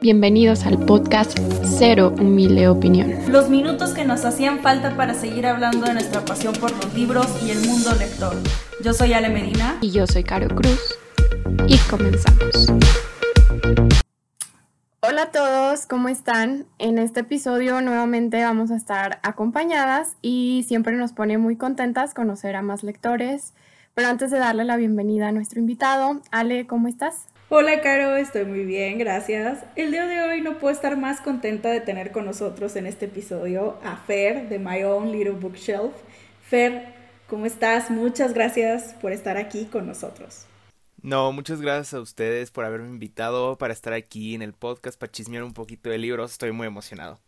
Bienvenidos al podcast Cero Humilde Opinión. Los minutos que nos hacían falta para seguir hablando de nuestra pasión por los libros y el mundo lector. Yo soy Ale Medina. Y yo soy Caro Cruz. Y comenzamos. Hola a todos, ¿cómo están? En este episodio nuevamente vamos a estar acompañadas y siempre nos pone muy contentas conocer a más lectores. Pero antes de darle la bienvenida a nuestro invitado, Ale, ¿cómo estás? Hola Caro, estoy muy bien, gracias. El día de hoy no puedo estar más contenta de tener con nosotros en este episodio a Fer de My Own Little Bookshelf. Fer, ¿cómo estás? Muchas gracias por estar aquí con nosotros. No, muchas gracias a ustedes por haberme invitado para estar aquí en el podcast, para chismear un poquito de libros. Estoy muy emocionado.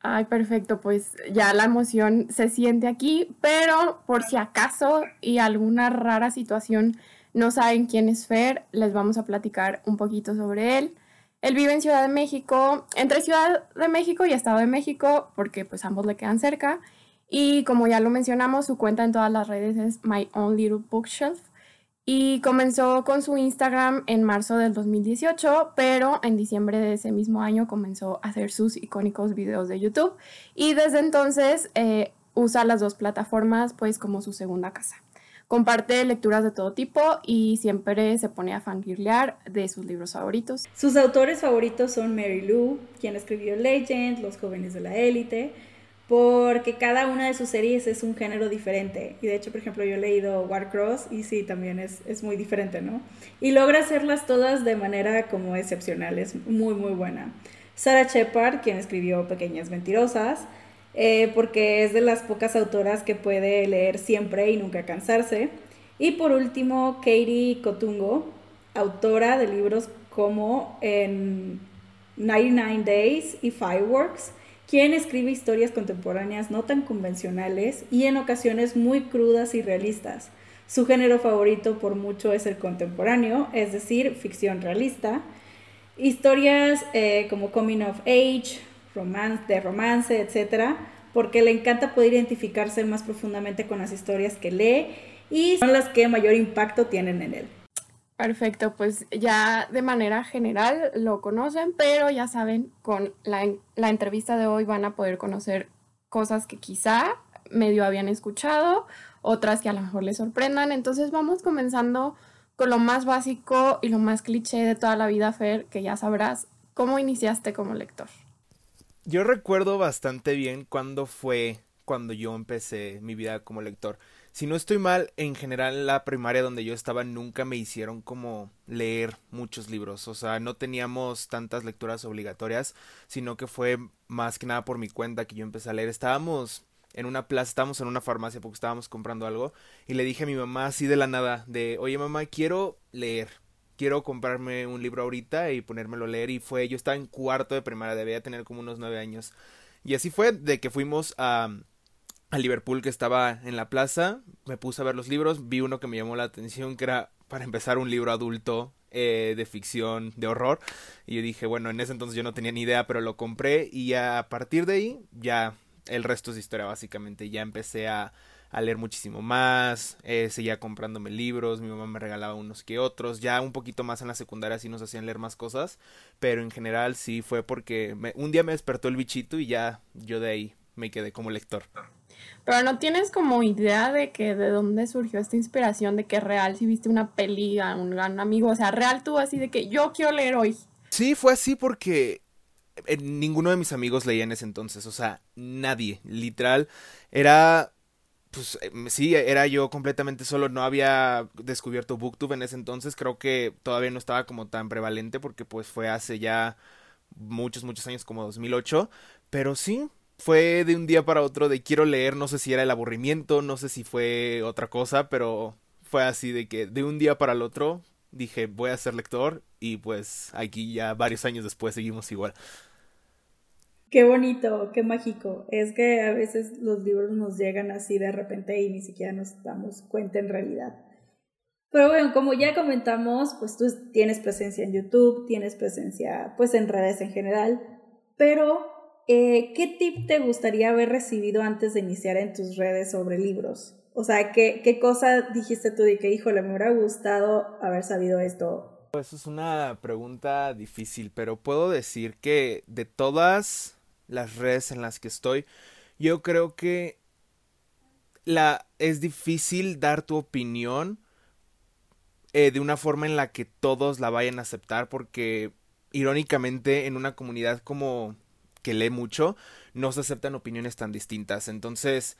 Ay, perfecto, pues ya la emoción se siente aquí, pero por si acaso y alguna rara situación no saben quién es Fer, les vamos a platicar un poquito sobre él. Él vive en Ciudad de México, entre Ciudad de México y Estado de México, porque pues ambos le quedan cerca. Y como ya lo mencionamos, su cuenta en todas las redes es My Own Little Bookshelf. Y comenzó con su Instagram en marzo del 2018, pero en diciembre de ese mismo año comenzó a hacer sus icónicos videos de YouTube. Y desde entonces eh, usa las dos plataformas pues como su segunda casa. Comparte lecturas de todo tipo y siempre se pone a fangirlear de sus libros favoritos. Sus autores favoritos son Mary Lou, quien escribió Legend, Los jóvenes de la élite, porque cada una de sus series es un género diferente. Y de hecho, por ejemplo, yo he leído Warcross y sí, también es, es muy diferente, ¿no? Y logra hacerlas todas de manera como excepcional, es muy, muy buena. Sarah Shepard, quien escribió Pequeñas Mentirosas, eh, porque es de las pocas autoras que puede leer siempre y nunca cansarse. Y por último, Katie Cotungo, autora de libros como en 99 Days y Fireworks, quien escribe historias contemporáneas no tan convencionales y en ocasiones muy crudas y realistas. Su género favorito por mucho es el contemporáneo, es decir, ficción realista. Historias eh, como Coming of Age, romance, de romance, etcétera, porque le encanta poder identificarse más profundamente con las historias que lee y son las que mayor impacto tienen en él. Perfecto, pues ya de manera general lo conocen, pero ya saben, con la, la entrevista de hoy van a poder conocer cosas que quizá medio habían escuchado, otras que a lo mejor les sorprendan. Entonces vamos comenzando con lo más básico y lo más cliché de toda la vida, Fer, que ya sabrás, ¿cómo iniciaste como lector? Yo recuerdo bastante bien cuándo fue cuando yo empecé mi vida como lector. Si no estoy mal, en general en la primaria donde yo estaba nunca me hicieron como leer muchos libros. O sea, no teníamos tantas lecturas obligatorias, sino que fue más que nada por mi cuenta que yo empecé a leer. Estábamos en una plaza, estábamos en una farmacia porque estábamos comprando algo y le dije a mi mamá así de la nada de, oye mamá, quiero leer quiero comprarme un libro ahorita y ponérmelo a leer. Y fue, yo estaba en cuarto de primaria, debía tener como unos nueve años. Y así fue, de que fuimos a, a Liverpool, que estaba en la plaza, me puse a ver los libros, vi uno que me llamó la atención, que era, para empezar, un libro adulto eh, de ficción, de horror. Y yo dije, bueno, en ese entonces yo no tenía ni idea, pero lo compré y a partir de ahí ya el resto es historia, básicamente. Ya empecé a a leer muchísimo más, eh, seguía comprándome libros, mi mamá me regalaba unos que otros, ya un poquito más en la secundaria sí nos hacían leer más cosas, pero en general sí fue porque un día me despertó el bichito y ya yo de ahí me quedé como lector. Pero no tienes como idea de que de dónde surgió esta inspiración, de que real si viste una peli a un gran amigo, o sea, real tú así de que yo quiero leer hoy. Sí, fue así porque eh, ninguno de mis amigos leía en ese entonces, o sea, nadie, literal, era pues eh, sí, era yo completamente solo, no había descubierto Booktube en ese entonces, creo que todavía no estaba como tan prevalente porque pues fue hace ya muchos, muchos años como 2008, pero sí, fue de un día para otro de quiero leer, no sé si era el aburrimiento, no sé si fue otra cosa, pero fue así de que de un día para el otro dije voy a ser lector y pues aquí ya varios años después seguimos igual. Qué bonito, qué mágico. Es que a veces los libros nos llegan así de repente y ni siquiera nos damos cuenta en realidad. Pero bueno, como ya comentamos, pues tú tienes presencia en YouTube, tienes presencia pues en redes en general, pero eh, ¿qué tip te gustaría haber recibido antes de iniciar en tus redes sobre libros? O sea, ¿qué, qué cosa dijiste tú de que, híjole, me hubiera gustado haber sabido esto Eso es una pregunta difícil, pero puedo decir que de todas las redes en las que estoy, yo creo que la es difícil dar tu opinión eh, de una forma en la que todos la vayan a aceptar porque irónicamente en una comunidad como que lee mucho no se aceptan opiniones tan distintas. Entonces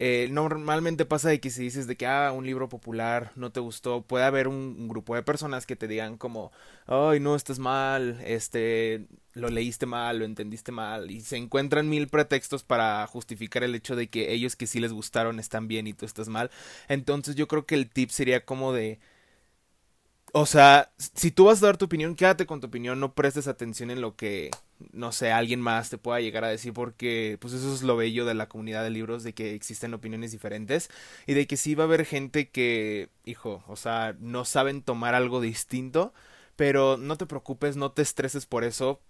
eh, normalmente pasa de que si dices de que ah, un libro popular no te gustó, puede haber un, grupo de personas que te digan como, ay, no, estás mal, este, lo leíste mal, lo entendiste mal, y se encuentran mil pretextos para justificar el hecho de que ellos que sí les gustaron están bien y tú estás mal. Entonces yo creo que el tip sería como de o sea, si tú vas a dar tu opinión, quédate con tu opinión, no prestes atención en lo que, no sé, alguien más te pueda llegar a decir, porque pues eso es lo bello de la comunidad de libros, de que existen opiniones diferentes y de que sí va a haber gente que, hijo, o sea, no saben tomar algo distinto, pero no te preocupes, no te estreses por eso,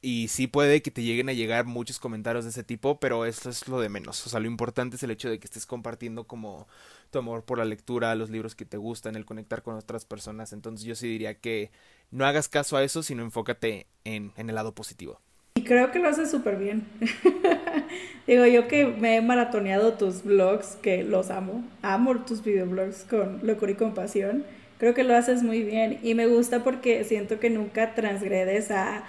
y sí puede que te lleguen a llegar muchos comentarios de ese tipo, pero eso es lo de menos. O sea, lo importante es el hecho de que estés compartiendo como tu amor por la lectura, los libros que te gustan, el conectar con otras personas. Entonces yo sí diría que no hagas caso a eso, sino enfócate en, en el lado positivo. Y creo que lo haces súper bien. Digo, yo que me he maratoneado tus blogs, que los amo, amo tus videoblogs con locura y compasión. Creo que lo haces muy bien y me gusta porque siento que nunca transgredes a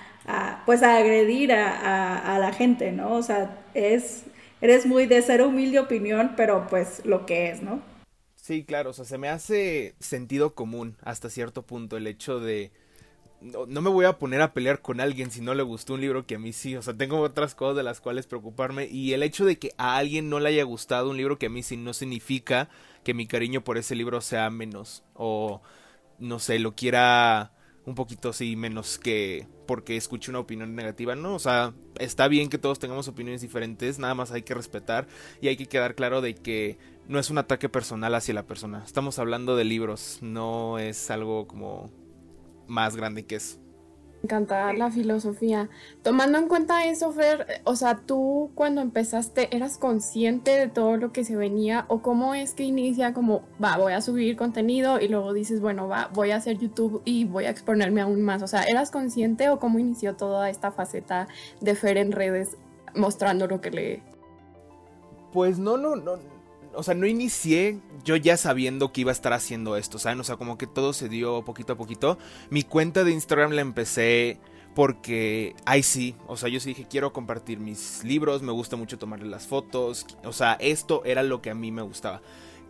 pues a agredir a, la gente, ¿no? O sea, es, eres muy de ser humilde opinión, pero pues lo que es, ¿no? Sí, claro, o sea, se me hace sentido común hasta cierto punto el hecho de... No, me voy a poner a pelear con alguien si no le gustó un libro que a mí sí, o sea, tengo otras cosas de las cuales preocuparme y el hecho de que a alguien no le haya gustado un libro que a mí sí no significa que mi cariño por ese libro sea menos o no sé, lo quiera un poquito así menos que porque escuche una opinión negativa, ¿no? O sea, está bien que todos tengamos opiniones diferentes, nada más hay que respetar y hay que quedar claro de que no es un ataque personal hacia la persona. Estamos hablando de libros, no es algo como más grande que eso. Me encanta la filosofía. Tomando en cuenta eso, Fer, o sea, tú cuando empezaste, ¿eras consciente de todo lo que se venía? ¿O cómo es que inicia como, va, voy a subir contenido y luego dices, bueno, va, voy a hacer YouTube y voy a exponerme aún más? O sea, ¿eras consciente o cómo inició toda esta faceta de Fer en redes mostrando lo que lee? Pues no, no, no o sea, no inicié yo ya sabiendo que iba a estar haciendo esto, ¿saben? O sea, como que todo se dio poquito a poquito. Mi cuenta de Instagram la empecé porque, ay sí, o sea, yo sí dije, quiero compartir mis libros, me gusta mucho tomarle las fotos, o sea, esto era lo que a mí me gustaba.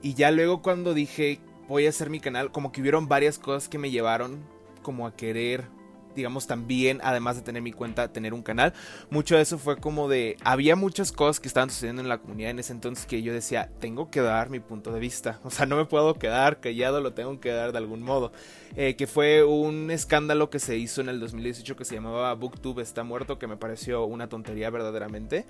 Y ya luego cuando dije, voy a hacer mi canal, como que hubieron varias cosas que me llevaron como a querer digamos, también, además de tener mi cuenta, tener un canal. Mucho de eso fue como de, había muchas cosas que estaban sucediendo en la comunidad en ese entonces que yo decía, tengo que dar mi punto de vista. O sea, no me puedo quedar callado, lo tengo que dar de algún modo. Eh, que fue un escándalo que se hizo en el 2018 que se llamaba Booktube está muerto, que me pareció una tontería verdaderamente.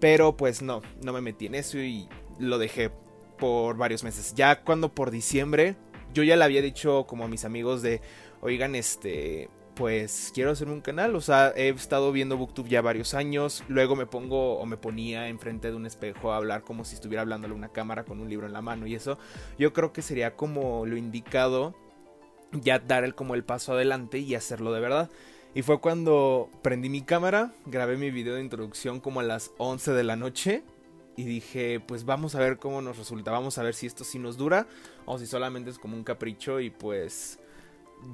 Pero pues no, no me metí en eso y lo dejé por varios meses. Ya cuando por diciembre, yo ya le había dicho como a mis amigos de, oigan, este, pues quiero hacer un canal. O sea, he estado viendo Booktube ya varios años. Luego me pongo o me ponía enfrente de un espejo a hablar como si estuviera hablándole a una cámara con un libro en la mano. Y eso yo creo que sería como lo indicado ya dar el, como el paso adelante y hacerlo de verdad. Y fue cuando prendí mi cámara, grabé mi video de introducción como a las 11 de la noche. Y dije, pues vamos a ver cómo nos resulta, vamos a ver si esto sí nos dura o si solamente es como un capricho y pues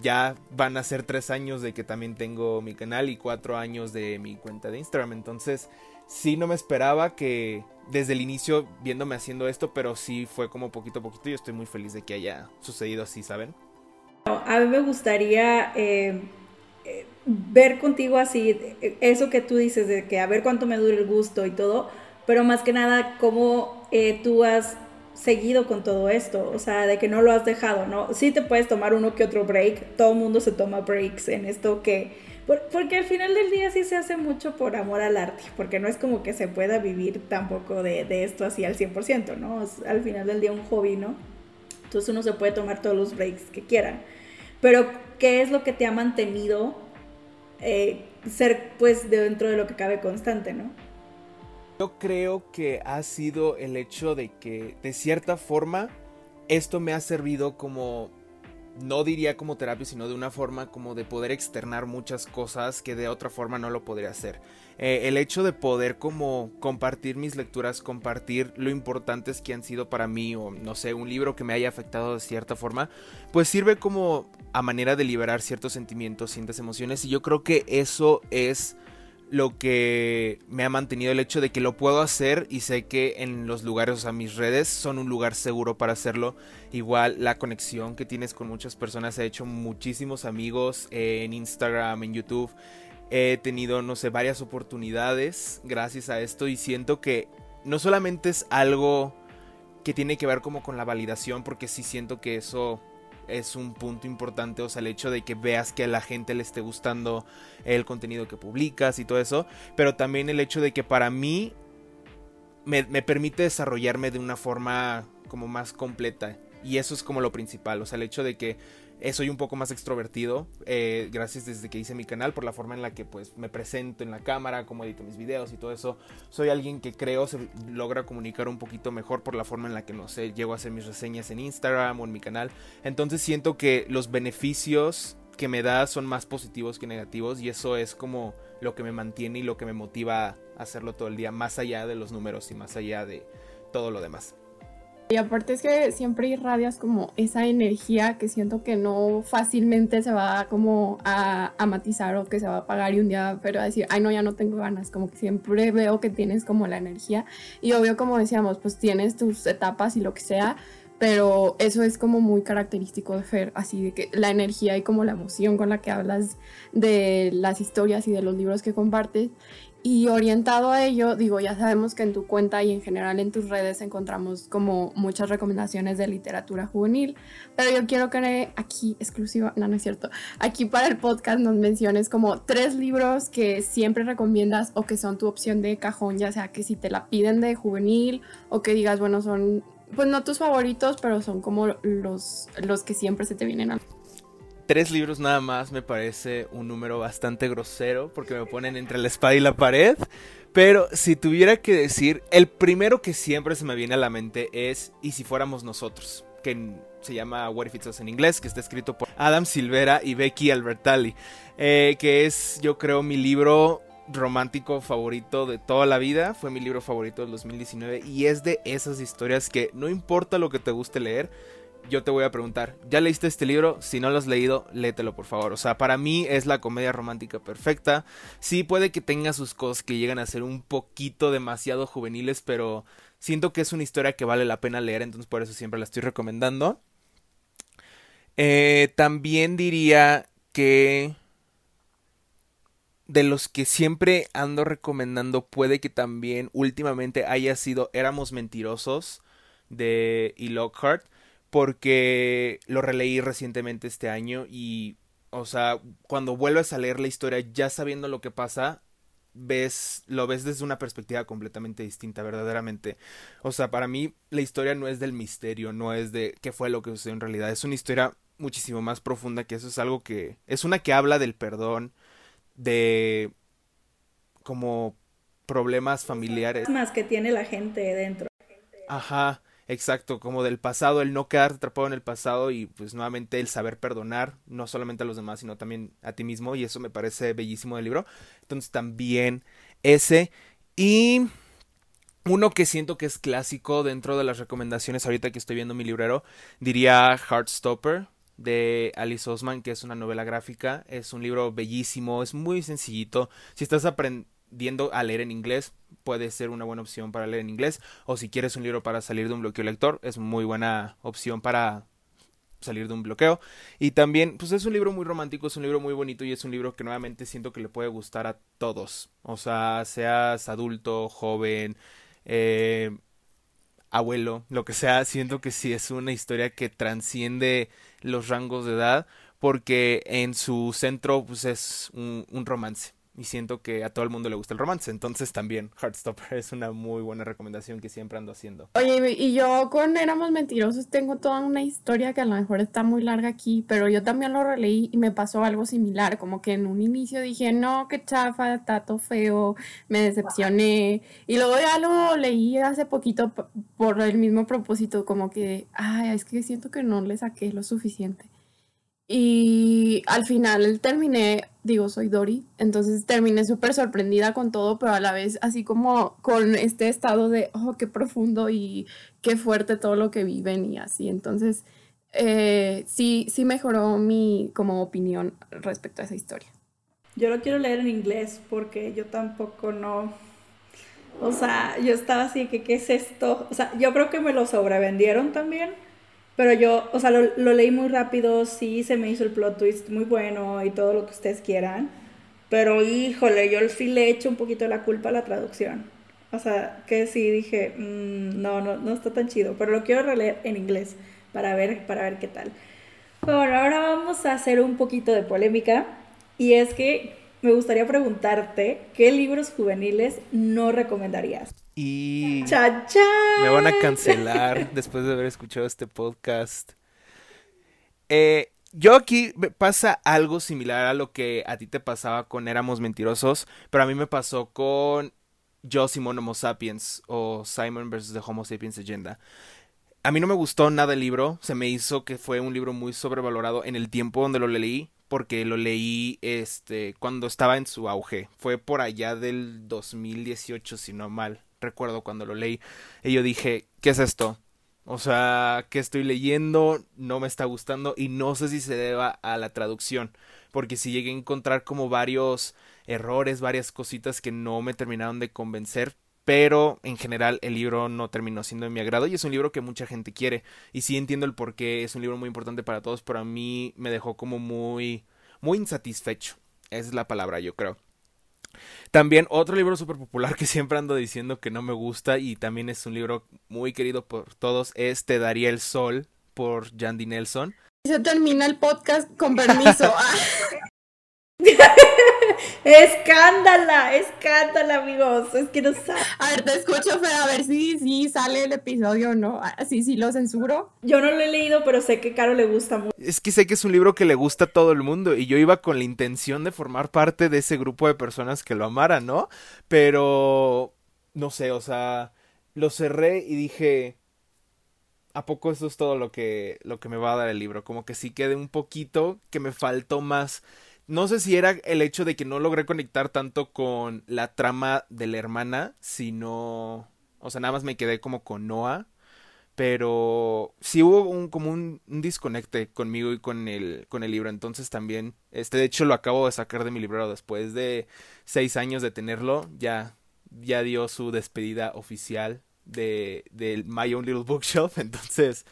ya van a ser tres años de que también tengo mi canal y cuatro años de mi cuenta de Instagram. Entonces, sí no me esperaba que desde el inicio viéndome haciendo esto, pero sí fue como poquito a poquito y estoy muy feliz de que haya sucedido así, ¿saben? A mí me gustaría eh, eh, ver contigo así, eso que tú dices de que a ver cuánto me dura el gusto y todo, pero más que nada cómo eh, tú has seguido con todo esto, o sea, de que no lo has dejado, ¿no? Sí te puedes tomar uno que otro break, todo el mundo se toma breaks en esto que, porque al final del día sí se hace mucho por amor al arte, porque no es como que se pueda vivir tampoco de, de esto así al 100%, ¿no? Es al final del día un hobby, ¿no? Entonces uno se puede tomar todos los breaks que quiera, pero ¿qué es lo que te ha mantenido eh, ser pues dentro de lo que cabe constante, ¿no? Yo creo que ha sido el hecho de que de cierta forma esto me ha servido como no diría como terapia, sino de una forma como de poder externar muchas cosas que de otra forma no lo podría hacer. Eh, el hecho de poder como compartir mis lecturas, compartir lo importantes que han sido para mí o no sé, un libro que me haya afectado de cierta forma, pues sirve como a manera de liberar ciertos sentimientos, ciertas emociones y yo creo que eso es lo que me ha mantenido el hecho de que lo puedo hacer y sé que en los lugares, o sea, mis redes son un lugar seguro para hacerlo. Igual la conexión que tienes con muchas personas, he hecho muchísimos amigos en Instagram, en YouTube. He tenido, no sé, varias oportunidades gracias a esto y siento que no solamente es algo que tiene que ver como con la validación, porque sí siento que eso es un punto importante, o sea, el hecho de que veas que a la gente le esté gustando el contenido que publicas y todo eso, pero también el hecho de que para mí me, permite desarrollarme de una forma como más completa. Y eso es como lo principal, o sea, el hecho de que eh, soy un poco más extrovertido, eh, gracias desde que hice mi canal, por la forma en la que pues me presento en la cámara, cómo edito mis videos y todo eso. Soy alguien que creo se logra comunicar un poquito mejor por la forma en la que, no sé, llego a hacer mis reseñas en Instagram o en mi canal. Entonces siento que los beneficios que me da son más positivos que negativos y eso es como lo que me mantiene y lo que me motiva a hacerlo todo el día, más allá de los números y más allá de todo lo demás. Y aparte es que siempre irradias como esa energía que siento que no fácilmente se va como a, matizar o que se va a apagar y un día pero a decir, ay no, ya no tengo ganas, como que siempre veo que tienes como la energía. Y obvio como decíamos, pues tienes tus etapas y lo que sea, pero eso es como muy característico de Fer, así de que la energía y como la emoción con la que hablas de las historias y de los libros que compartes y orientado a ello, digo, ya sabemos que en tu cuenta y en general en tus redes encontramos como muchas recomendaciones de literatura juvenil, pero yo quiero que aquí exclusiva, no, no es cierto, aquí para el podcast nos menciones como tres libros que siempre recomiendas o que son tu opción de cajón, ya sea que si te la piden de juvenil o que digas, bueno, son, pues no tus favoritos, pero son como los, los que siempre se te vienen a tres libros nada más me parece un número bastante grosero porque me ponen entre la espada y la pared. Pero si tuviera que decir, el primero que siempre se me viene a la mente es Y si fuéramos nosotros, que se llama What If It's Us en inglés, que está escrito por Adam Silvera y Becky Albertalli, eh, que es yo creo mi libro romántico favorito de toda la vida, fue mi libro favorito del 2019 y es de esas historias que no importa lo que te guste leer, yo te voy a preguntar, ¿ya leíste este libro? Si no lo has leído, léetelo por favor. O sea, para mí es la comedia romántica perfecta. Sí puede que tenga sus cosas que llegan a ser un poquito demasiado juveniles, pero siento que es una historia que vale la pena leer, entonces por eso siempre la estoy recomendando. Eh, también diría que de los que siempre ando recomendando puede que también últimamente haya sido Éramos Mentirosos de E. Lockhart porque lo releí recientemente este año y, o sea, cuando vuelves a leer la historia ya sabiendo lo que pasa, ves, lo ves desde una perspectiva completamente distinta, verdaderamente. O sea, para mí la historia no es del misterio, no es de qué fue lo que sucedió en realidad, es una historia muchísimo más profunda que eso es algo que es una que habla del perdón, de como problemas familiares. Más que tiene la gente dentro. Ajá. Exacto, como del pasado, el no quedarte atrapado en el pasado y pues nuevamente el saber perdonar, no solamente a los demás, sino también a ti mismo y eso me parece bellísimo del libro. Entonces también ese y uno que siento que es clásico dentro de las recomendaciones ahorita que estoy viendo mi librero, diría Heartstopper de Alice Osman, que es una novela gráfica, es un libro bellísimo, es muy sencillito. Si estás aprendiendo viendo a leer en inglés, puede ser una buena opción para leer en inglés. O si quieres un libro para salir de un bloqueo lector, es muy buena opción para salir de un bloqueo. Y también, pues es un libro muy romántico, es un libro muy bonito y es un libro que nuevamente siento que le puede gustar a todos. O sea, seas adulto, joven, eh, abuelo, lo que sea, siento que sí es una historia que transciende los rangos de edad porque en su centro pues es un romance y siento que a todo el mundo le gusta el romance. Entonces también Heartstopper es una muy buena recomendación que siempre ando haciendo. Oye, y yo con Éramos Mentirosos tengo toda una historia que a lo mejor está muy larga aquí, pero yo también lo releí y me pasó algo similar, como que en un inicio dije, no, qué chafa, tato feo, me decepcioné. Y luego ya lo leí hace poquito por el mismo propósito, como que, ay, es que siento que no le saqué lo suficiente. Y al final terminé, digo, soy Dori, entonces terminé súper sorprendida con todo, pero a la vez así como con este estado de, oh, qué profundo y qué fuerte todo lo que viven y así. Entonces, eh, sí, sí mejoró mi como opinión respecto a esa historia. Yo lo quiero leer en inglés porque yo tampoco no, o sea, yo estaba así que, ¿qué es esto? O sea, yo creo que me lo sobrevendieron también, pero yo, o sea, lo, lo leí muy rápido, sí se me hizo el plot twist muy bueno y todo lo que ustedes quieran, pero híjole, yo sí le echo un poquito la culpa a la traducción. O sea, que sí dije, mm, no, no, no está tan chido, pero lo quiero releer en inglés para ver, para ver qué tal. Bueno, ahora vamos a hacer un poquito de polémica y es que me gustaría preguntarte qué libros juveniles no recomendarías. Y ¡Cha, me van a cancelar después de haber escuchado este podcast. Eh, yo aquí me pasa algo similar a lo que a ti te pasaba con Éramos Mentirosos, pero a mí me pasó con Yo Simon Homo Sapiens o Simon vs. The Homo Sapiens Agenda. A mí no me gustó nada el libro, se me hizo que fue un libro muy sobrevalorado en el tiempo donde lo leí, porque lo leí este cuando estaba en su auge. Fue por allá del 2018, si no mal recuerdo cuando lo leí. Y yo dije, ¿qué es esto? O sea, ¿qué estoy leyendo? No me está gustando y no sé si se deba a la traducción, porque si llegué a encontrar como varios errores, varias cositas que no me terminaron de convencer, pero en general el libro no terminó siendo de mi agrado y es un libro que mucha gente quiere y sí entiendo el por qué es un libro muy importante para todos, pero a mí me dejó como muy muy insatisfecho. Esa es la palabra, yo creo. También otro libro súper popular que siempre ando diciendo que no me gusta y también es un libro muy querido por todos es Te daría el sol por Jandy Nelson. Se termina el podcast con permiso. escándala, escándala, amigos. Es que no sabe. A ver, te escucho, pero a ver si, si sale el episodio o no. Así, ah, sí lo censuro. Yo no lo he leído, pero sé que Caro le gusta mucho. Es que sé que es un libro que le gusta a todo el mundo y yo iba con la intención de formar parte de ese grupo de personas que lo amaran, ¿no? Pero no sé, o sea, lo cerré y dije, ¿a poco eso es todo lo que, lo que me va a dar el libro? Como que sí quede un poquito, que me faltó más no sé si era el hecho de que no logré conectar tanto con la trama de la hermana, sino... O sea, nada más me quedé como con Noah. Pero sí hubo un, como un, un, disconecte conmigo y con el, con el libro. Entonces también, este, de hecho lo acabo de sacar de mi librero después de seis años de tenerlo. Ya, ya dio su despedida oficial de, de My Own Little Bookshelf. Entonces,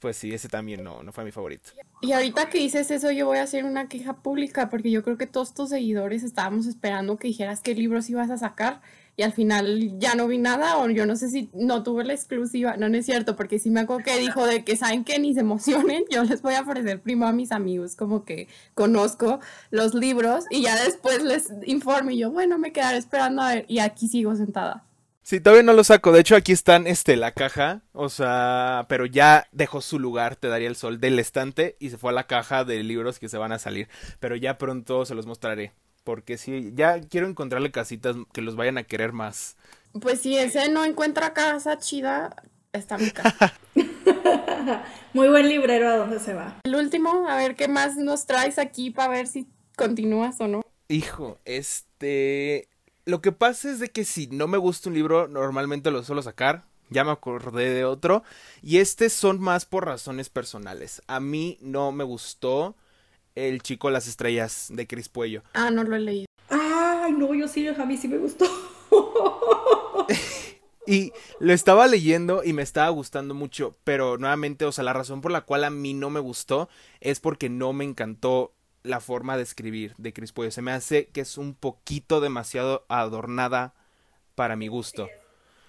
pues sí, ese también no, no fue mi favorito. Y ahorita que dices eso, yo voy a hacer una queja pública porque yo creo que todos tus seguidores estábamos esperando que dijeras qué libros ibas a sacar y al final ya no vi nada o yo no sé si no tuve la exclusiva, no, no es cierto, porque sí me acuerdo que dijo de que saben que ni se emocionen, yo les voy a ofrecer primo a mis amigos como que conozco los libros y ya después les informo y yo, bueno, me quedaré esperando a ver y aquí sigo sentada. Sí, todavía no lo saco. De hecho, aquí están este la caja. O sea, pero ya dejó su lugar, te daría el sol, del estante y se fue a la caja de libros que se van a salir. Pero ya pronto se los mostraré. Porque sí, ya quiero encontrarle casitas que los vayan a querer más. Pues si ese no encuentra casa chida, está mi casa. Muy buen librero a dónde se va. El último, a ver qué más nos traes aquí para ver si continúas o no. Hijo, este lo que pasa es de que si no me gusta un libro, normalmente lo suelo sacar. Ya me acordé de otro. Y este son más por razones personales. A mí no me gustó El chico las estrellas de Cris Puello. Ah, no lo he leído. Ay, no, yo sí, a mí sí me gustó. y lo estaba leyendo y me estaba gustando mucho, pero nuevamente, o sea, la razón por la cual a mí no me gustó es porque no me encantó la forma de escribir de Chris Puello. Se me hace que es un poquito demasiado adornada para mi gusto.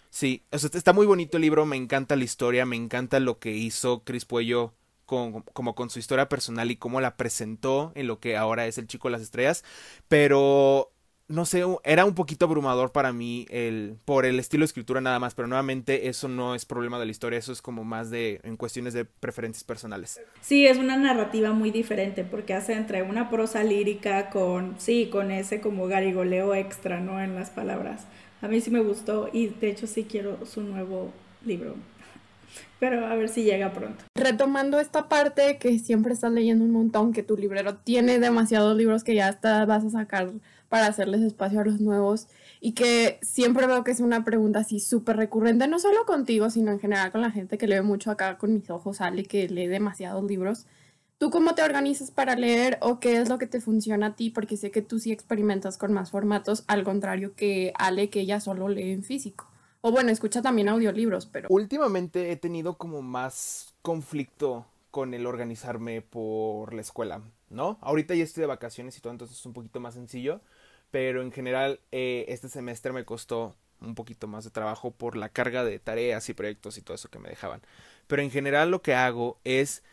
Sí, o sea, está muy bonito el libro, me encanta la historia, me encanta lo que hizo Chris Puello con, como con su historia personal y cómo la presentó en lo que ahora es el chico de las estrellas, pero no sé, era un poquito abrumador para mí el, por el estilo de escritura nada más, pero nuevamente eso no es problema de la historia, eso es como más de en cuestiones de preferencias personales. Sí, es una narrativa muy diferente porque hace entre una prosa lírica con, sí, con ese como garigoleo extra, ¿no? En las palabras. A mí sí me gustó y de hecho sí quiero su nuevo libro. pero a ver si llega pronto. Retomando esta parte que siempre estás leyendo un montón, que tu librero tiene demasiados libros que ya hasta vas a sacar para hacerles espacio a los nuevos y que siempre veo que es una pregunta así súper recurrente, no solo contigo, sino en general con la gente que lee mucho acá con mis ojos, Ale, que lee demasiados libros. ¿Tú cómo te organizas para leer o qué es lo que te funciona a ti? Porque sé que tú sí experimentas con más formatos, al contrario que Ale, que ella solo lee en físico. O bueno, escucha también audiolibros, pero... Últimamente he tenido como más conflicto con el organizarme por la escuela, ¿no? Ahorita ya estoy de vacaciones y todo, entonces es un poquito más sencillo, pero en general eh, este semestre me costó un poquito más de trabajo por la carga de tareas y proyectos y todo eso que me dejaban. Pero en general lo que hago es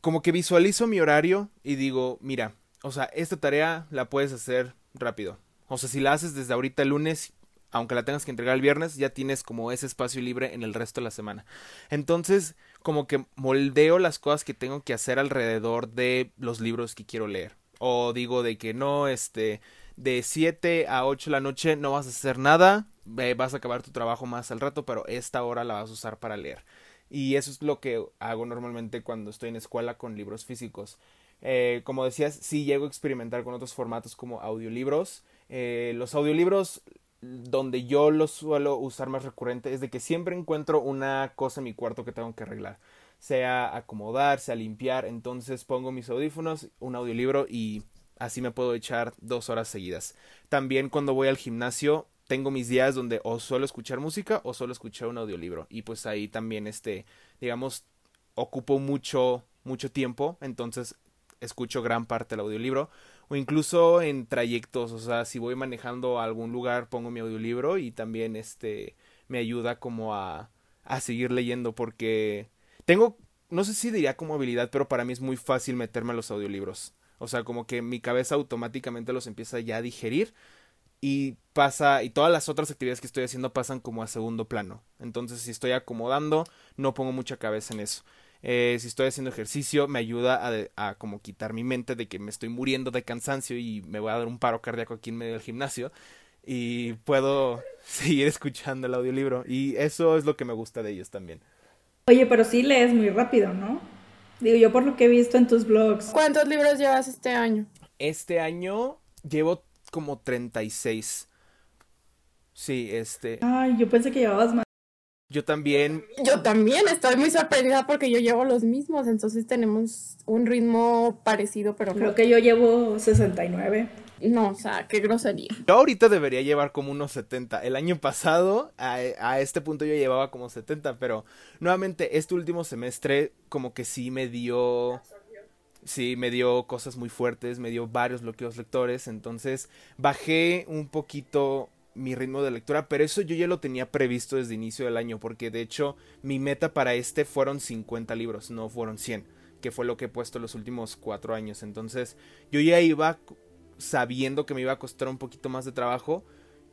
como que visualizo mi horario y digo, mira, o sea, esta tarea la puedes hacer rápido. O sea, si la haces desde ahorita el lunes, aunque la tengas que entregar el viernes, ya tienes como ese espacio libre en el resto de la semana. Entonces, como que moldeo las cosas que tengo que hacer alrededor de los libros que quiero leer. O digo de que no, este, de 7 a 8 de la noche no vas a hacer nada, vas a acabar tu trabajo más al rato, pero esta hora la vas a usar para leer. Y eso es lo que hago normalmente cuando estoy en escuela con libros físicos. Eh, como decías, sí llego a experimentar con otros formatos como audiolibros. Eh, los audiolibros donde yo los suelo usar más recurrente es de que siempre encuentro una cosa en mi cuarto que tengo que arreglar. Sea acomodar, sea limpiar. Entonces pongo mis audífonos, un audiolibro y así me puedo echar dos horas seguidas. También cuando voy al gimnasio tengo mis días donde o solo escuchar música o solo escuchar un audiolibro. Y pues ahí también este digamos ocupo mucho mucho tiempo entonces escucho gran parte del audiolibro. O incluso en trayectos o sea si voy manejando a algún lugar pongo mi audiolibro y también este me ayuda como a a seguir leyendo porque tengo no sé si diría como habilidad pero para mí es muy fácil meterme a los audiolibros o sea como que mi cabeza automáticamente los empieza ya a digerir y pasa y todas las otras actividades que estoy haciendo pasan como a segundo plano. Entonces, si estoy acomodando, no pongo mucha cabeza en eso. Eh, si estoy haciendo ejercicio, me ayuda a, a, como quitar mi mente de que me estoy muriendo de cansancio y me voy a dar un paro cardíaco aquí en medio del gimnasio. Y puedo seguir escuchando el audiolibro. Y eso es lo que me gusta de ellos también. Oye, pero sí lees muy rápido, ¿no? Digo, yo por lo que he visto en tus blogs. ¿Cuántos libros llevas este año? Este año llevo como 36. Sí, este. Ay, yo pensé que llevabas más. Yo también. Yo también estoy muy sorprendida porque yo llevo los mismos, entonces tenemos un ritmo parecido, pero Creo que yo llevo 69. No, o sea, qué grosería. Yo ahorita debería llevar como unos 70. El año pasado, a, a, este punto yo llevaba como 70, pero nuevamente este último semestre como que sí me dio sí me dio cosas muy fuertes, me dio varios bloqueos lectores, entonces bajé un poquito mi ritmo de lectura, pero eso yo ya lo tenía previsto desde inicio del año, porque de hecho mi meta para este fueron 50 libros, no fueron 100, que fue lo que he puesto los últimos cuatro años, entonces yo ya iba sabiendo que me iba a costar un poquito más de trabajo,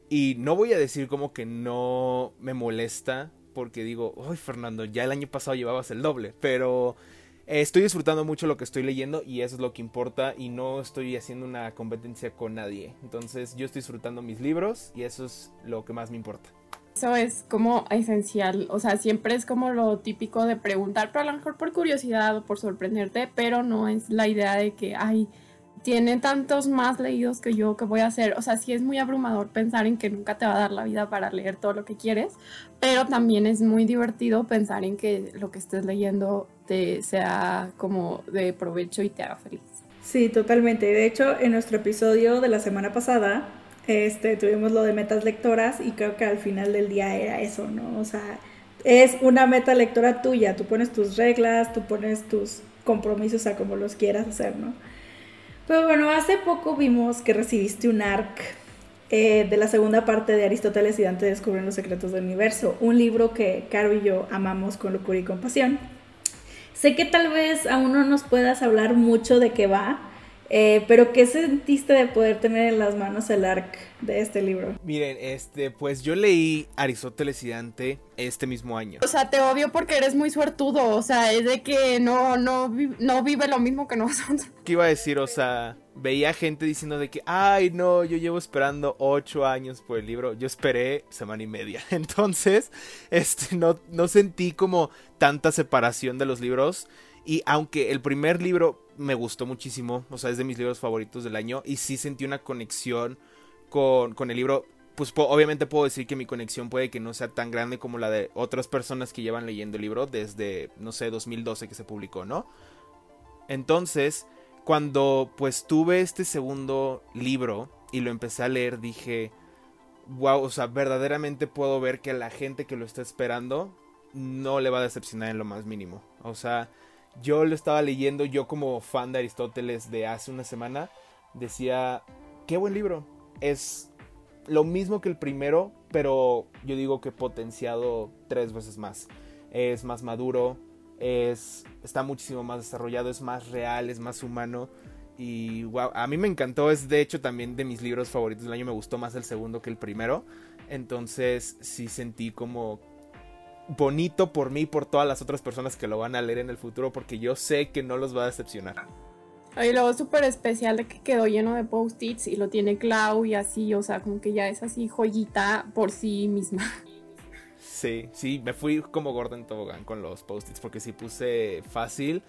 y no voy a decir como que no me molesta, porque digo, ay Fernando, ya el año pasado llevabas el doble, pero estoy disfrutando mucho lo que estoy leyendo y eso es lo que importa y no estoy haciendo una competencia con nadie. Entonces yo estoy disfrutando mis libros y eso es lo que más me importa. Eso es como esencial, o sea, siempre es como lo típico de preguntar, pero a lo mejor por curiosidad o por sorprenderte, pero no es la idea de que, ay, tiene tantos más leídos que yo, que voy a hacer? O sea, sí es muy abrumador pensar en que nunca te va a dar la vida para leer todo lo que quieres, pero también es muy divertido pensar en que lo que estés leyendo te sea como de provecho y te haga feliz. Sí, totalmente. De hecho, en nuestro episodio de la semana pasada, este, tuvimos lo de metas lectoras y creo que al final del día era eso, ¿no? O sea, es una meta lectora tuya, tú pones tus reglas, tú pones tus compromisos a como los quieras hacer, ¿no? Pero bueno, hace poco vimos que recibiste un ARC eh, de la segunda parte de Aristóteles y Dante descubren los secretos del universo, un libro que Caro y yo amamos con locura y compasión. Sé que tal vez aún no nos puedas hablar mucho de qué va, eh, pero ¿qué sentiste de poder tener en las manos el arc de este libro? Miren, este, pues yo leí Aristóteles y Dante este mismo año. O sea, te odio porque eres muy suertudo, o sea, es de que no, no, no vive lo mismo que nosotros. ¿Qué iba a decir? O sea, veía gente diciendo de que, ay, no, yo llevo esperando ocho años por el libro. Yo esperé semana y media. Entonces, este, no, no sentí como tanta separación de los libros. Y aunque el primer libro me gustó muchísimo, o sea, es de mis libros favoritos del año, y sí sentí una conexión con, con el libro, pues obviamente puedo decir que mi conexión puede que no sea tan grande como la de otras personas que llevan leyendo el libro desde, no sé, 2012 que se publicó, ¿no? Entonces, cuando pues tuve este segundo libro y lo empecé a leer, dije, wow, o sea, verdaderamente puedo ver que la gente que lo está esperando no le va a decepcionar en lo más mínimo. O sea, yo lo estaba leyendo, yo como fan de Aristóteles de hace una semana, decía, qué buen libro. Es lo mismo que el primero, pero yo digo que potenciado tres veces más. Es más maduro, es, está muchísimo más desarrollado, es más real, es más humano. Y wow, a mí me encantó, es de hecho también de mis libros favoritos del año, me gustó más el segundo que el primero. Entonces sí sentí como bonito por mí y por todas las otras personas que lo van a leer en el futuro, porque yo sé que no los va a decepcionar. Y luego súper especial de que quedó lleno de post-its y lo tiene Clau y así, o sea, como que ya es así joyita por sí misma. Sí, sí, me fui como Gordon Tobogán con los post-its porque si puse fácil,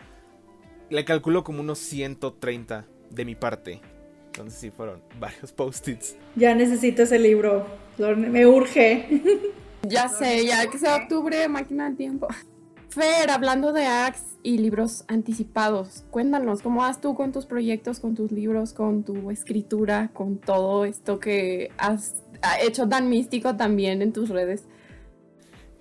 le calculo como unos 130 de mi parte. Entonces sí, fueron varios post-its. Ya necesito ese libro, me urge. Ya sé, ya que sea octubre, máquina del tiempo. Fer, hablando de Axe y libros anticipados, cuéntanos, ¿cómo vas tú con tus proyectos, con tus libros, con tu escritura, con todo esto que has hecho tan místico también en tus redes?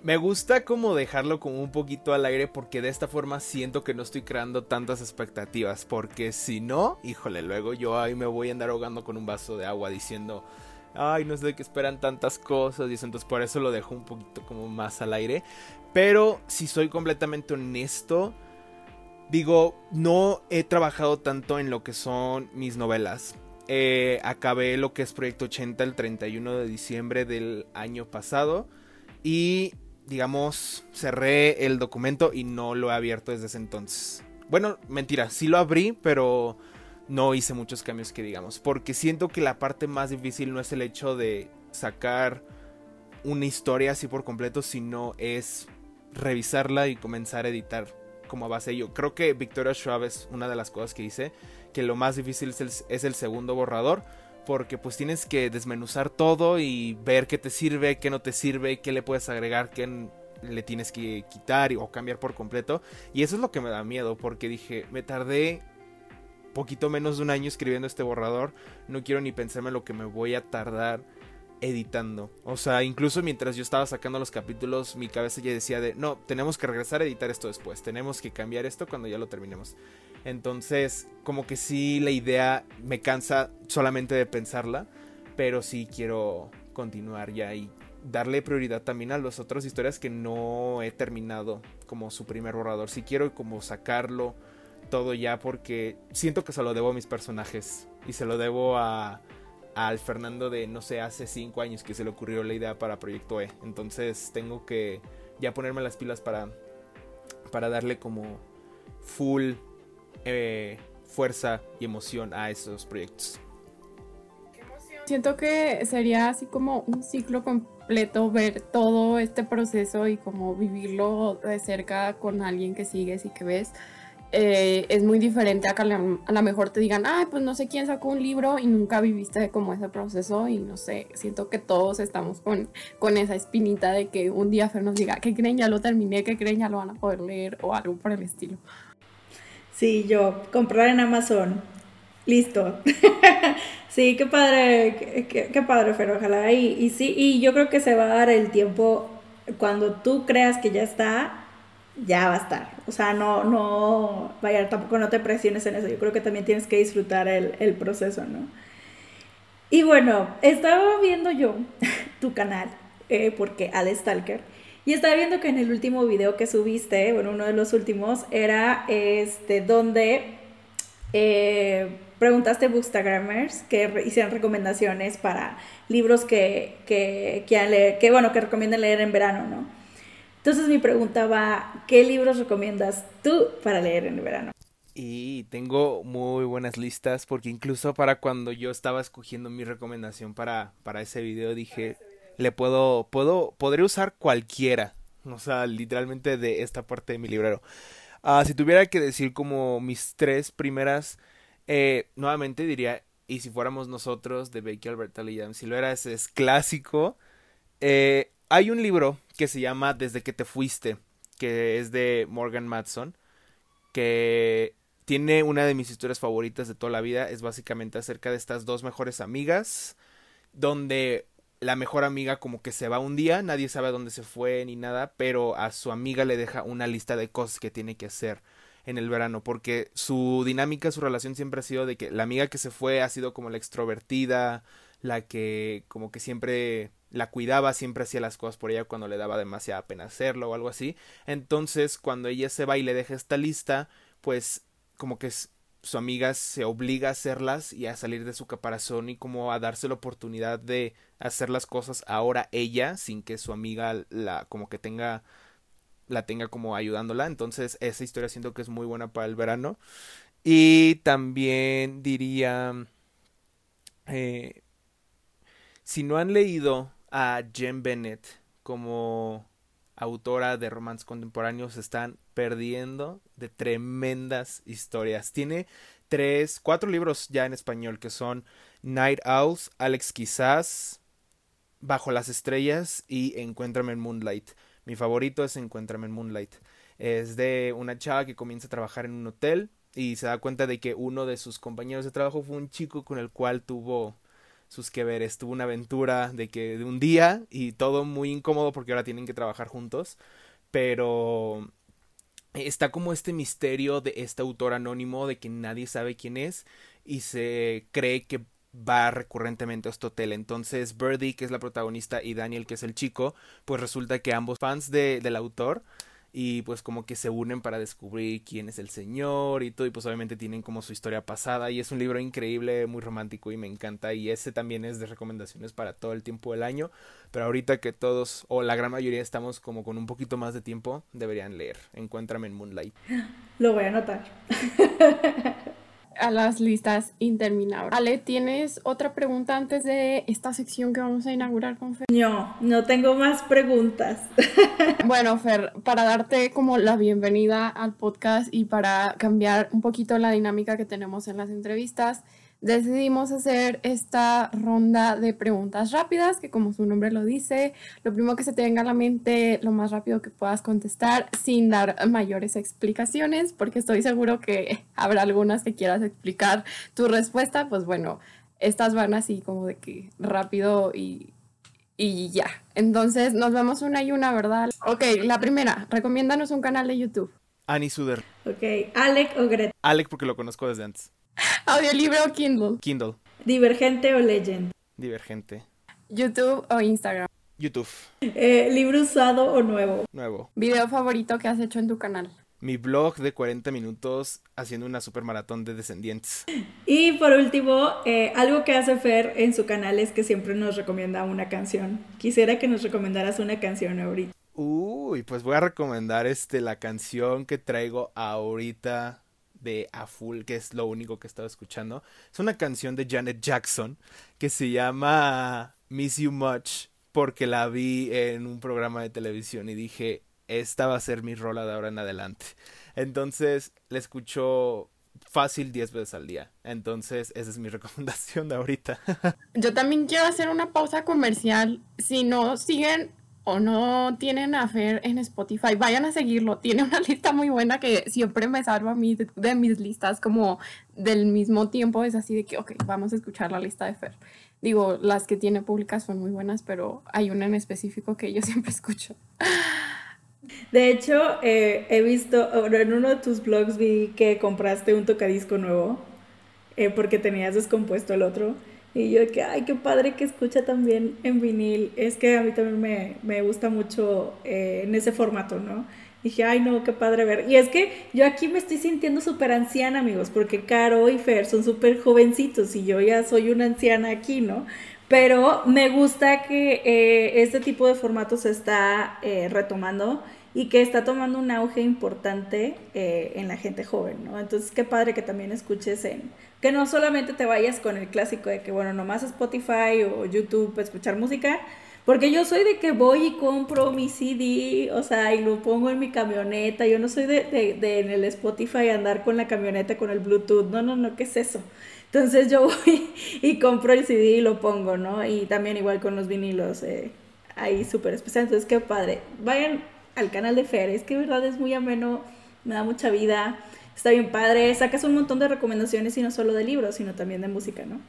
Me gusta como dejarlo como un poquito al aire porque de esta forma siento que no estoy creando tantas expectativas. Porque si no, híjole, luego yo ahí me voy a andar ahogando con un vaso de agua diciendo, ay, no sé de qué esperan tantas cosas y eso. Entonces por eso lo dejo un poquito como más al aire. Pero si soy completamente honesto, digo, no he trabajado tanto en lo que son mis novelas. Eh, acabé lo que es Proyecto 80 el 31 de diciembre del año pasado. Y digamos, cerré el documento y no lo he abierto desde ese entonces. Bueno, mentira, sí lo abrí, pero no hice muchos cambios que digamos, porque siento que la parte más difícil no es el hecho de sacar una historia así por completo, sino es revisarla y comenzar a editar como base yo. Creo que Victoria Schwab es una de las cosas que hice, que lo más difícil es el, es el segundo borrador, porque pues tienes que desmenuzar todo y ver qué te sirve, qué no te sirve, qué le puedes agregar, qué le tienes que quitar o cambiar por completo. Y eso es lo que me da miedo, porque dije, me tardé poquito menos de un año escribiendo este borrador, no quiero ni pensarme lo que me voy a tardar editando. O sea, incluso mientras yo estaba sacando los capítulos, mi cabeza ya decía de, no, tenemos que regresar a editar esto después, tenemos que cambiar esto cuando ya lo terminemos. Entonces, como que sí, la idea me cansa solamente de pensarla, pero sí quiero continuar ya y darle prioridad también a las otras historias que no he terminado como su primer borrador. Si quiero como sacarlo todo ya porque siento que se lo debo a mis personajes y se lo debo a al Fernando de no sé hace cinco años que se le ocurrió la idea para Proyecto E. Entonces tengo que ya ponerme las pilas para para darle como full eh, fuerza y emoción a esos proyectos. Siento que sería así como un ciclo completo ver todo este proceso y como vivirlo de cerca con alguien que sigues y que ves. Eh, es muy diferente a que a lo mejor te digan, ay, pues no sé quién sacó un libro y nunca viviste como ese proceso y no sé, siento que todos estamos con, con esa espinita de que un día Fer nos diga, ¿qué creen? Ya lo terminé, ¿qué creen? Ya lo van a poder leer o algo por el estilo. Sí, yo, comprar en Amazon. Listo. sí, qué padre, qué, padre, pero ojalá. Y, y sí, y yo creo que se va a dar el tiempo cuando tú creas que ya está, ya va a estar. O sea, no, no, vaya, tampoco no te presiones en eso. Yo creo que también tienes que disfrutar el, el proceso, ¿no? Y bueno, estaba viendo yo tu canal, eh, porque Al Stalker y estaba viendo que en el último video que subiste, bueno, uno de los últimos, era este donde eh, preguntaste a bookstagrammers que hicieran recomendaciones para libros que, que leer, que bueno, que recomiendan leer en verano, ¿no? Entonces mi pregunta va, ¿qué libros recomiendas tú para leer en verano? Y tengo muy buenas listas porque incluso para cuando yo estaba escogiendo mi recomendación para, para ese video dije, le puedo, puedo, podré usar cualquiera. O sea, literalmente de esta parte de mi librero. Ah, si tuviera que decir como mis tres primeras, eh, nuevamente diría, y si fuéramos nosotros, de Becky Alberta Lee si lo eras, es clásico. Eh, hay un libro que se llama Desde que te fuiste, que es de Morgan Matson, que tiene una de mis historias favoritas de toda la vida. Es básicamente acerca de estas dos mejores amigas, donde la mejor amiga como que se va un día, nadie sabe a dónde se fue ni nada, pero a su amiga le deja una lista de cosas que tiene que hacer en el verano, porque su dinámica, su relación siempre ha sido de que la amiga que se fue ha sido como la extrovertida, la que como que siempre la cuidaba, siempre hacía las cosas por ella cuando le daba demasiada pena hacerlo o algo así. Entonces, cuando ella se va y le deja esta lista, pues como que su amiga se obliga a hacerlas y a salir de su caparazón y como a darse la oportunidad de hacer las cosas ahora ella sin que su amiga la como que tenga la tenga como ayudándola entonces esa historia siento que es muy buena para el verano y también diría eh, si no han leído a Jen Bennett como autora de romances contemporáneos están perdiendo de tremendas historias. Tiene tres, cuatro libros ya en español que son Night Owls, Alex Quizás, Bajo las Estrellas y Encuéntrame en Moonlight. Mi favorito es Encuéntrame en Moonlight. Es de una chava que comienza a trabajar en un hotel y se da cuenta de que uno de sus compañeros de trabajo fue un chico con el cual tuvo sus que veres. Tuvo una aventura de que de un día y todo muy incómodo porque ahora tienen que trabajar juntos. Pero está como este misterio de este autor anónimo de que nadie sabe quién es y se cree que va recurrentemente a este hotel. Entonces Birdie, que es la protagonista, y Daniel, que es el chico, pues resulta que ambos fans de, del autor y pues como que se unen para descubrir quién es el señor y todo y pues obviamente tienen como su historia pasada y es un libro increíble, muy romántico y me encanta y ese también es de recomendaciones para todo el tiempo del año, pero ahorita que todos o la gran mayoría estamos como con un poquito más de tiempo, deberían leer. Encuéntrame en Moonlight. Lo voy a anotar. a las listas interminables. Ale, ¿tienes otra pregunta antes de esta sección que vamos a inaugurar con Fer? No, no tengo más preguntas. bueno, Fer, para darte como la bienvenida al podcast y para cambiar un poquito la dinámica que tenemos en las entrevistas, decidimos hacer esta ronda de preguntas rápidas, que como su nombre lo dice, lo primero que se te venga a la mente, lo más rápido que puedas contestar sin dar mayores explicaciones, porque estoy seguro que habrá algunas que quieras explicar tu respuesta, pues bueno, estas van así como de que rápido y, y ya. Entonces nos vemos una y una, ¿verdad? Ok, la primera, recomiéndanos un canal de YouTube. Annie Suder. Ok, Alec o Greta. Alec porque lo conozco desde antes. Audiolibro o Kindle. Kindle. Divergente o Legend. Divergente. YouTube o Instagram. YouTube. Eh, libro usado o nuevo. Nuevo. Video favorito que has hecho en tu canal. Mi blog de 40 minutos haciendo una super maratón de descendientes. Y por último, eh, algo que hace Fer en su canal es que siempre nos recomienda una canción. Quisiera que nos recomendaras una canción ahorita. Uy, pues voy a recomendar este la canción que traigo ahorita de A Full, que es lo único que estaba escuchando. Es una canción de Janet Jackson que se llama Miss You Much porque la vi en un programa de televisión y dije, esta va a ser mi rola de ahora en adelante. Entonces la escucho fácil 10 veces al día. Entonces, esa es mi recomendación de ahorita. Yo también quiero hacer una pausa comercial. Si no siguen o no tienen a Fer en Spotify, vayan a seguirlo. Tiene una lista muy buena que siempre me salva a mí de, mis listas como del mismo tiempo. Es así de que, ok, vamos a escuchar la lista de Fer. Digo, las que tiene públicas son muy buenas, pero hay una en específico que yo siempre escucho. De hecho, eh, he visto, en uno de tus blogs vi que compraste un tocadisco nuevo eh, porque tenías descompuesto el otro. Y yo que, ay, qué padre que escucha también en vinil. Es que a mí también me, me gusta mucho eh, en ese formato, ¿no? Dije, ay, no, qué padre ver. Y es que yo aquí me estoy sintiendo súper anciana, amigos, porque Caro y Fer son súper jovencitos y yo ya soy una anciana aquí, ¿no? Pero me gusta que eh, este tipo de formato se está eh, retomando y que está tomando un auge importante eh, en la gente joven, ¿no? Entonces, qué padre que también escuches en, que no solamente te vayas con el clásico de que, bueno, nomás Spotify o YouTube para escuchar música, porque yo soy de que voy y compro mi CD, o sea, y lo pongo en mi camioneta. Yo no soy de, de, de, en el Spotify andar con la camioneta con el Bluetooth. No, no, no, ¿qué es eso? Entonces yo voy y compro el CD y lo pongo, ¿no? Y también igual con los vinilos, eh, ahí súper especial. Entonces, qué padre. Vayan al canal de Fer, es que verdad es muy ameno, me da mucha vida, está bien padre, sacas un montón de recomendaciones y no solo de libros, sino también de música, ¿no?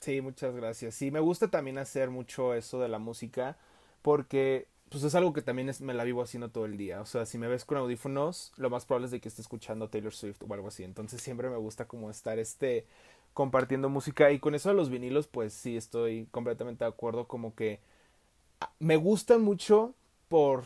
Sí, muchas gracias. Sí, me gusta también hacer mucho eso de la música porque pues es algo que también me la vivo haciendo todo el día. O sea, si me ves con audífonos, lo más probable es de que esté escuchando Taylor Swift o algo así. Entonces siempre me gusta como estar este compartiendo música y con eso de los vinilos pues sí estoy completamente de acuerdo como que ah, me gustan mucho por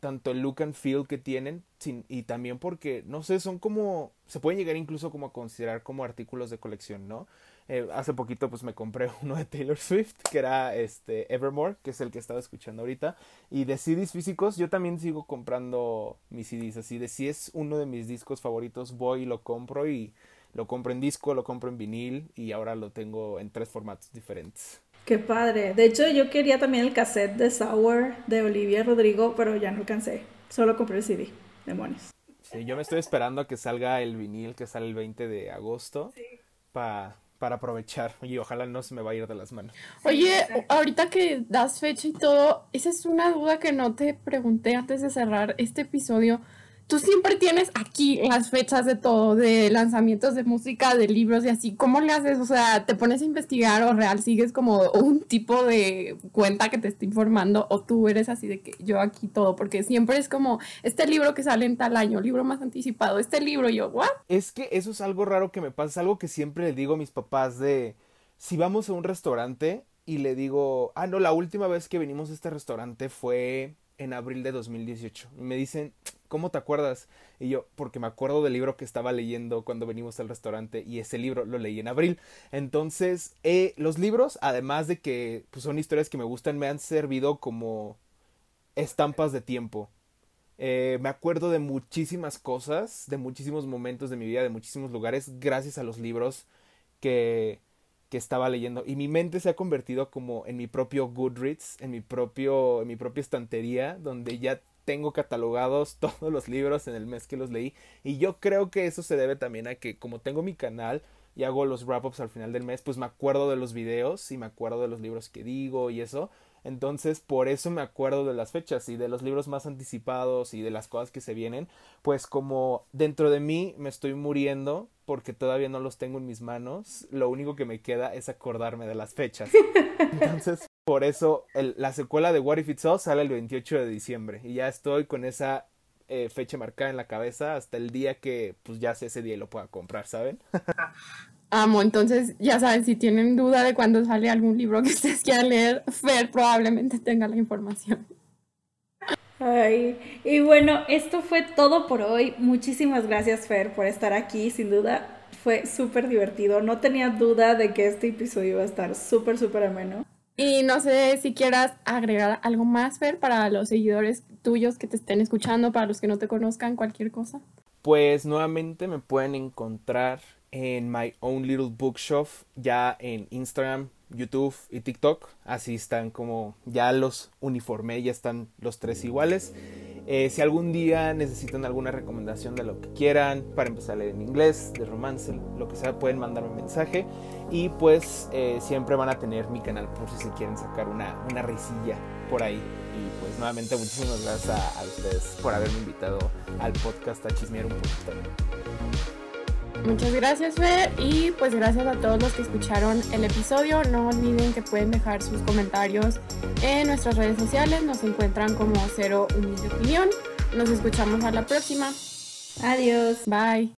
tanto el look and feel que tienen y también porque no sé son como se pueden llegar incluso como a considerar como artículos de colección no eh, hace poquito pues me compré uno de Taylor Swift, que era este Evermore, que es el que estaba escuchando ahorita. Y de CDs físicos, yo también sigo comprando mis CDs, así de si es uno de mis discos favoritos, voy y lo compro y lo compro en disco, lo compro en vinil y ahora lo tengo en tres formatos diferentes. Qué padre. De hecho, yo quería también el cassette de Sour de Olivia Rodrigo, pero ya no alcancé. Solo compré el CD. Demonios. Sí, yo me estoy esperando a que salga el vinil que sale el 20 de agosto. Sí. Para para aprovechar y ojalá no se me va a ir de las manos. Oye, ahorita que das fecha y todo, esa es una duda que no te pregunté antes de cerrar este episodio tú siempre tienes aquí las fechas de todo, de lanzamientos de música, de libros y así. ¿Cómo le haces? O sea, ¿te pones a investigar o real sigues como un tipo de cuenta que te esté informando o tú eres así de que yo aquí todo? Porque siempre es como este libro que sale en tal año, libro más anticipado, este libro, yo, ¿what? Es que eso es algo raro que me pasa, es algo que siempre le digo a mis papás de si vamos a un restaurante y le digo, ah, no, la última vez que venimos a este restaurante fue en abril de 2018. Y me dicen, ¿cómo te acuerdas? Y yo, porque me acuerdo del libro que estaba leyendo cuando venimos al restaurante y ese libro lo leí en abril. Entonces, eh, los libros, además de que pues, son historias que me gustan, me han servido como estampas de tiempo. Eh, me acuerdo de muchísimas cosas, de muchísimos momentos de mi vida, de muchísimos lugares, gracias a los libros que, que estaba leyendo y mi mente se ha convertido como en mi propio Goodreads, en mi propio en mi propia estantería donde ya tengo catalogados todos los libros en el mes que los leí y yo creo que eso se debe también a que como tengo mi canal y hago los wrap-ups al final del mes, pues me acuerdo de los videos y me acuerdo de los libros que digo y eso. Entonces, por eso me acuerdo de las fechas y de los libros más anticipados y de las cosas que se vienen, pues como dentro de mí me estoy muriendo porque todavía no los tengo en mis manos, lo único que me queda es acordarme de las fechas. Entonces, por eso la secuela de What If It's All sale el 28 de diciembre y ya estoy con esa eh, fecha marcada en la cabeza hasta el día que pues ya sea ese día y lo pueda comprar, ¿saben? Amo, entonces ya saben, si tienen duda de cuándo sale algún libro que ustedes quieran leer, Fer probablemente tenga la información. Ay, y bueno, esto fue todo por hoy. Muchísimas gracias, Fer, por estar aquí. Sin duda, fue súper divertido. No tenía duda de que este episodio iba a estar súper, súper ameno. Y no sé si quieras agregar algo más, Fer, para los seguidores tuyos que te estén escuchando, para los que no te conozcan, cualquier cosa. Pues nuevamente me pueden encontrar en My Own Little Bookshop, ya en Instagram, YouTube y TikTok. Así están como ya los uniformé, ya están los tres iguales. Eh, si algún día necesitan alguna recomendación de lo que quieran, para empezar a leer en inglés, de romance, lo que sea, pueden mandarme un mensaje. Y pues eh, siempre van a tener mi canal por si se quieren sacar una, una risilla por ahí. Y pues nuevamente muchísimas gracias a, a ustedes por haberme invitado al podcast a chismear un poquito. Muchas gracias, Fer. Y pues gracias a todos los que escucharon el episodio. No olviden que pueden dejar sus comentarios en nuestras redes sociales. Nos encuentran como Cero Humilde Opinión. Nos escuchamos a la próxima. Adiós. Bye.